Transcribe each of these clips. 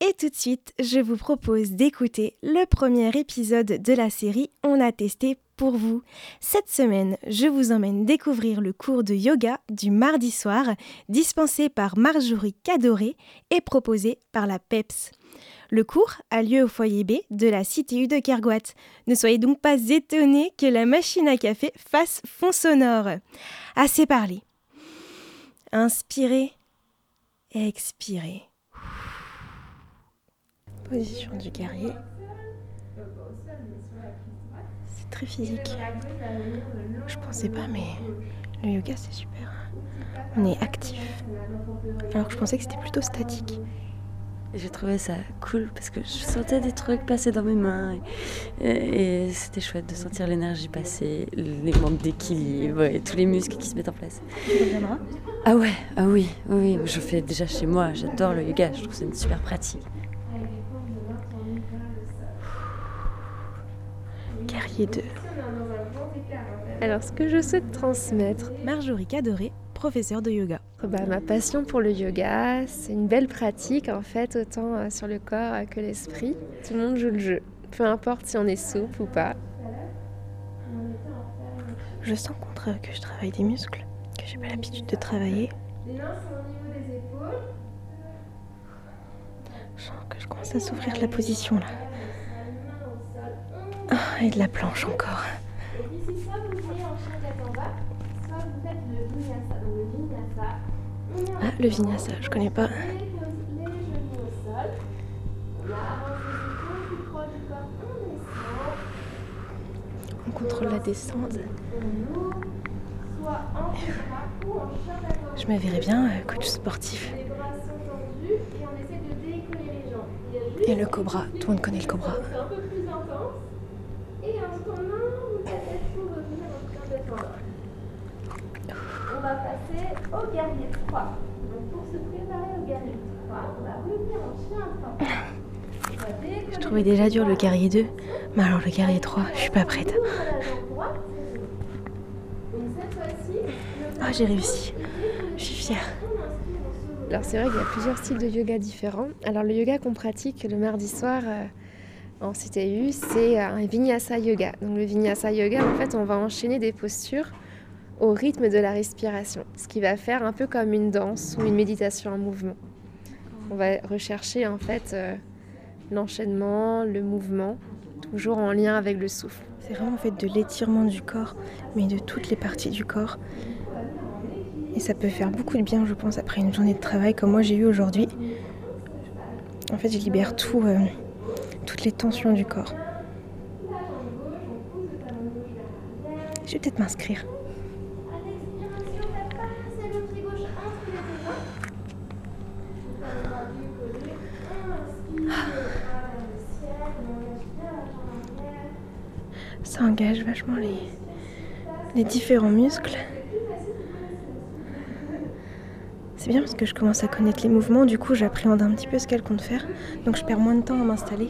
Et tout de suite, je vous propose d'écouter le premier épisode de la série On a testé pour vous. Cette semaine, je vous emmène découvrir le cours de yoga du mardi soir dispensé par Marjorie Cadoré et proposé par la PEPS. Le cours a lieu au foyer B de la CTU de Kerguat. Ne soyez donc pas étonnés que la machine à café fasse fond sonore. Assez parlé. Inspirez, expirez. Position du guerrier. C'est très physique. Je pensais pas, mais le yoga c'est super. On est actif. Alors que je pensais que c'était plutôt statique. J'ai trouvé ça cool parce que je sentais des trucs passer dans mes mains et, c'était chouette de sentir l'énergie passer, les membres d'équilibre et tous les muscles qui se mettent en place. Ah ouais, ah oui, oui, je fais déjà chez moi, j'adore le yoga, je trouve que c'est une super pratique. Guerrier 2. Alors, ce que je souhaite transmettre, Marjorie Cadoré, professeure de yoga. bah, ma passion pour le yoga, c'est une belle pratique en fait, autant euh, sur le corps euh, que l'esprit. Tout le monde joue le jeu, peu importe si on est souple ou pas. Je sens contre que je travaille des muscles que j'ai pas l'habitude de travailler. Je sens que je commence à s'ouvrir la position là. Ah, et de la planche encore. Ah, le vinyasa, je connais pas. On contrôle la descente. Je me verrais bien euh, coach sportif. Et le cobra, tout le monde connaît le cobra. Passer au guerrier 3. Donc pour se préparer au guerrier 3, on va revenir en chien. Je trouvais déjà dur le guerrier 2, mais alors le guerrier 3, je suis pas prête. Ah, j'ai réussi. Je suis fière. Alors c'est vrai qu'il y a plusieurs styles de yoga différents. Alors le yoga qu'on pratique le mardi soir euh, en CTU, c'est un vinyasa yoga. Donc le vinyasa yoga, en fait, on va enchaîner des postures au rythme de la respiration, ce qui va faire un peu comme une danse ou une méditation en mouvement. On va rechercher en fait euh, l'enchaînement, le mouvement, toujours en lien avec le souffle. C'est vraiment en fait de l'étirement du corps, mais de toutes les parties du corps. Et ça peut faire beaucoup de bien, je pense, après une journée de travail comme moi j'ai eu aujourd'hui. En fait, je libère tout, euh, toutes les tensions du corps. Je vais peut-être m'inscrire. Ça engage vachement les, différents muscles. C'est bien parce que je commence à connaître les mouvements, du coup j'appréhende un petit peu ce qu'elle compte faire. Donc je perds moins de temps à m'installer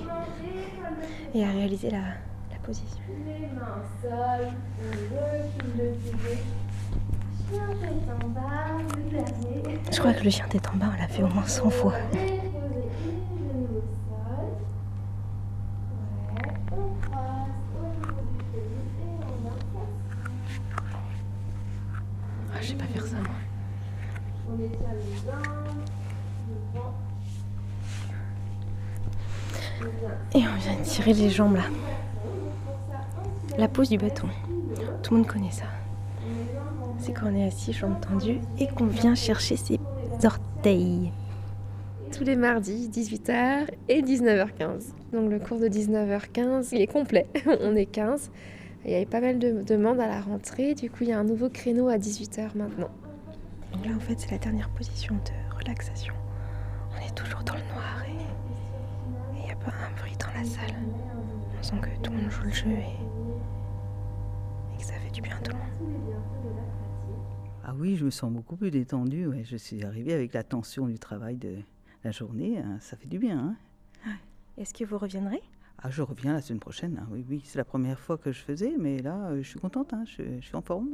et à réaliser la, la position. Je crois que le chien tête en bas, on l'a fait au moins 100 fois. Je sais pas faire ça moi. Et on vient de tirer les jambes là. La pose du bâton. Tout le monde connaît ça. C'est quand on est assis, jambes tendues, et qu'on vient chercher ses orteils. Tous les mardis, 18h et 19h15. Donc le cours de 19h15, il est complet. on est 15. Il y avait pas mal de demandes à la rentrée. Du coup, il y a un nouveau créneau à 18h maintenant. Donc là, en fait, c'est la dernière position de relaxation. On est toujours dans le noir et il n'y a pas un bruit dans la salle. On sent que tout le monde joue le jeu et, et que ça fait du bien à tout le monde. Ah oui, je me sens beaucoup plus détendue. Ouais. Je suis arrivée avec la tension du travail de la journée. hein. Ça fait du bien. hein. Est-ce que vous reviendrez? Ah, je reviens la semaine prochaine. hein. Oui, oui, c'est la première fois que je faisais, mais là, euh, je suis contente. hein. Je, je suis en forme.